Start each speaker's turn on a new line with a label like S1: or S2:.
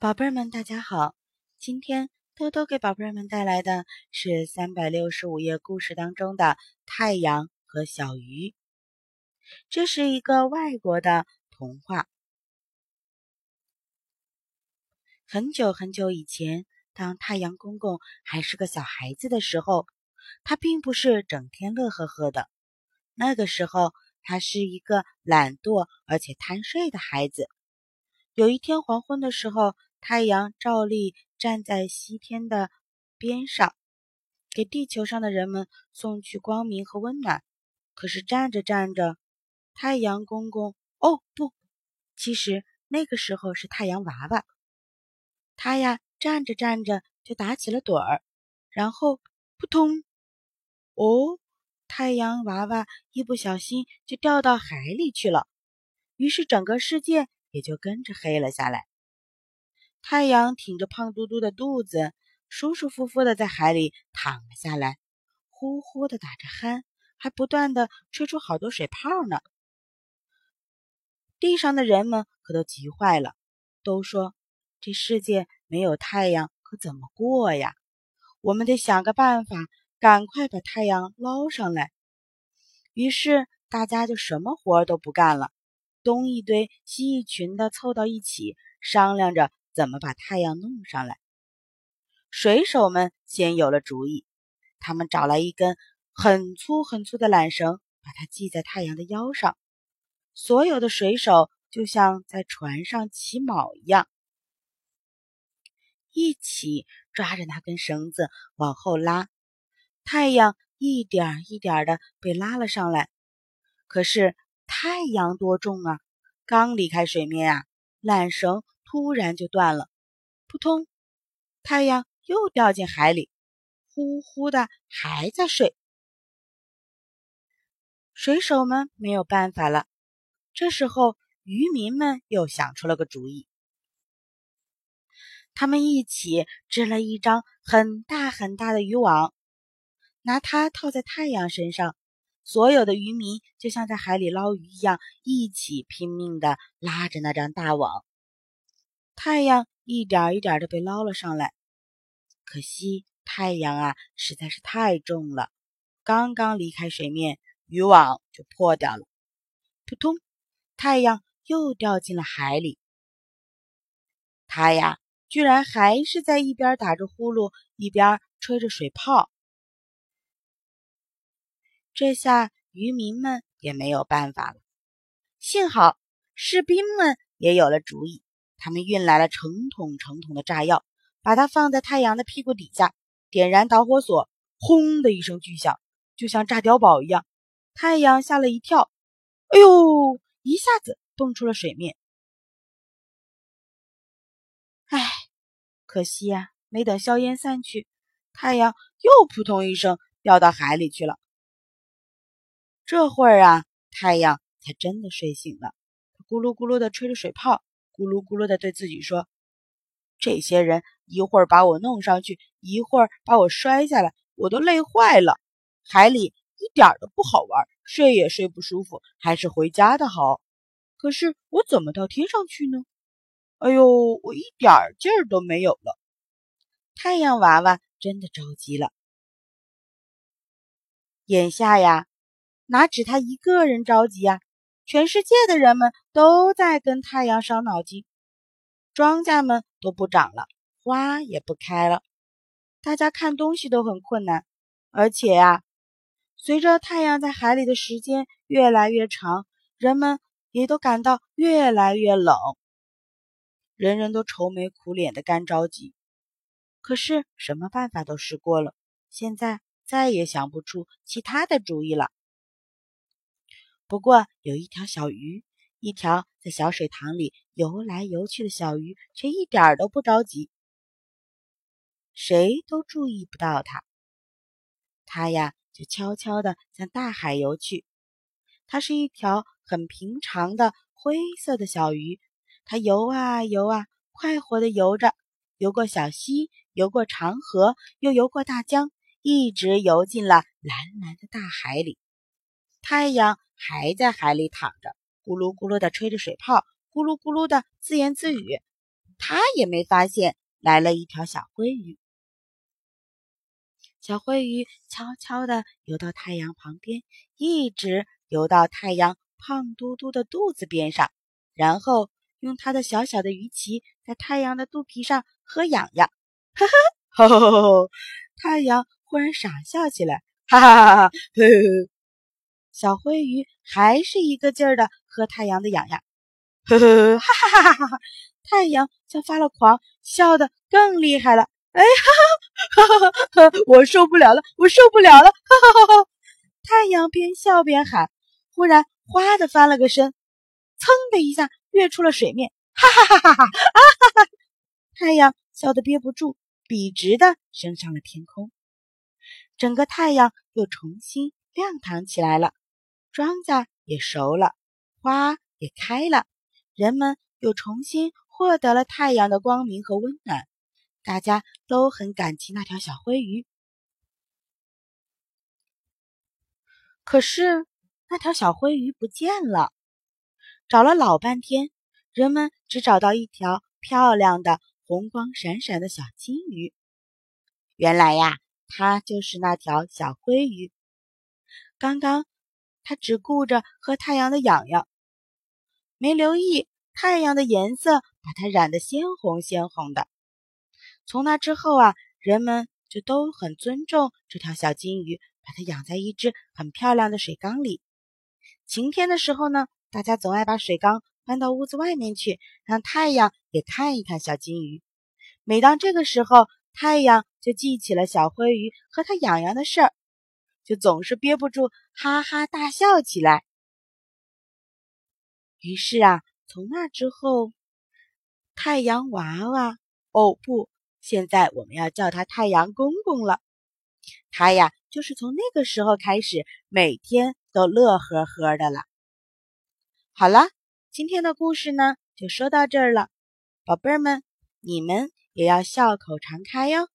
S1: 宝贝儿们，大家好！今天多多给宝贝儿们带来的是三百六十五页故事当中的《太阳和小鱼》。这是一个外国的童话。很久很久以前，当太阳公公还是个小孩子的时候，他并不是整天乐呵呵的。那个时候，他是一个懒惰而且贪睡的孩子。有一天黄昏的时候，太阳照例站在西天的边上，给地球上的人们送去光明和温暖。可是站着站着，太阳公公……哦，不，其实那个时候是太阳娃娃。他呀，站着站着就打起了盹儿，然后扑通！哦，太阳娃娃一不小心就掉到海里去了。于是整个世界也就跟着黑了下来。太阳挺着胖嘟嘟的肚子，舒舒服服的在海里躺了下来，呼呼的打着鼾，还不断的吹出好多水泡呢。地上的人们可都急坏了，都说。这世界没有太阳，可怎么过呀？我们得想个办法，赶快把太阳捞上来。于是大家就什么活都不干了，东一堆西一群的凑到一起，商量着怎么把太阳弄上来。水手们先有了主意，他们找来一根很粗很粗的缆绳，把它系在太阳的腰上。所有的水手就像在船上骑马一样。一起抓着那根绳子往后拉，太阳一点一点的被拉了上来。可是太阳多重啊！刚离开水面啊，缆绳突然就断了，扑通，太阳又掉进海里，呼呼的还在睡。水手们没有办法了。这时候，渔民们又想出了个主意。他们一起织了一张很大很大的渔网，拿它套在太阳身上。所有的渔民就像在海里捞鱼一样，一起拼命地拉着那张大网。太阳一点一点地被捞了上来。可惜太阳啊，实在是太重了，刚刚离开水面，渔网就破掉了。扑通，太阳又掉进了海里。它呀。居然还是在一边打着呼噜，一边吹着水泡。这下渔民们也没有办法了。幸好士兵们也有了主意，他们运来了成桶成桶的炸药，把它放在太阳的屁股底下，点燃导火索，轰的一声巨响，就像炸碉堡一样。太阳吓了一跳，哎呦，一下子蹦出了水面。唉。可惜呀，没等硝烟散去，太阳又扑通一声掉到海里去了。这会儿啊，太阳才真的睡醒了，咕噜咕噜的吹着水泡，咕噜咕噜的对自己说：“这些人一会儿把我弄上去，一会儿把我摔下来，我都累坏了。海里一点都不好玩，睡也睡不舒服，还是回家的好。可是我怎么到天上去呢？”哎呦，我一点劲儿都没有了！太阳娃娃真的着急了。眼下呀，哪止他一个人着急呀？全世界的人们都在跟太阳伤脑筋。庄稼们都不长了，花也不开了，大家看东西都很困难。而且呀，随着太阳在海里的时间越来越长，人们也都感到越来越冷。人人都愁眉苦脸的，干着急。可是什么办法都试过了，现在再也想不出其他的主意了。不过有一条小鱼，一条在小水塘里游来游去的小鱼，却一点儿都不着急。谁都注意不到它，它呀就悄悄地向大海游去。它是一条很平常的灰色的小鱼。它游啊游啊，快活地游着，游过小溪，游过长河，又游过大江，一直游进了蓝蓝的大海里。太阳还在海里躺着，咕噜咕噜地吹着水泡，咕噜咕噜地自言自语：“他也没发现来了一条小灰鱼。小灰鱼悄悄地游到太阳旁边，一直游到太阳胖嘟嘟的肚子边上，然后用它的小小的鱼鳍在太阳的肚皮上喝痒痒。哈哈，吼吼吼！太阳忽然傻笑起来，哈哈哈哈！呵呵。小灰鱼还是一个劲儿的喝太阳的痒痒，呵呵，哈哈哈哈哈哈！太阳像发了狂，笑得更厉害了。哎，哈哈哈哈哈！我受不了了，我受不了了！哈哈哈哈！太阳边笑边喊，忽然哗的翻了个身，噌的一下跃出了水面，哈哈哈哈哈！啊哈哈！太阳笑得憋不住，笔直的升上了天空，整个太阳又重新亮堂起来了，庄稼也熟了，花也开了，人们又重新获得了太阳的光明和温暖。大家都很感激那条小灰鱼，可是那条小灰鱼不见了。找了老半天，人们只找到一条漂亮的、红光闪闪的小金鱼。原来呀，它就是那条小灰鱼。刚刚它只顾着喝太阳的痒痒，没留意太阳的颜色把它染得鲜红鲜红的。从那之后啊，人们就都很尊重这条小金鱼，把它养在一只很漂亮的水缸里。晴天的时候呢，大家总爱把水缸搬到屋子外面去，让太阳也看一看小金鱼。每当这个时候，太阳就记起了小灰鱼和它痒痒的事儿，就总是憋不住哈哈大笑起来。于是啊，从那之后，太阳娃娃哦不。现在我们要叫他太阳公公了，他呀就是从那个时候开始每天都乐呵呵的了。好了，今天的故事呢就说到这儿了，宝贝儿们，你们也要笑口常开哟。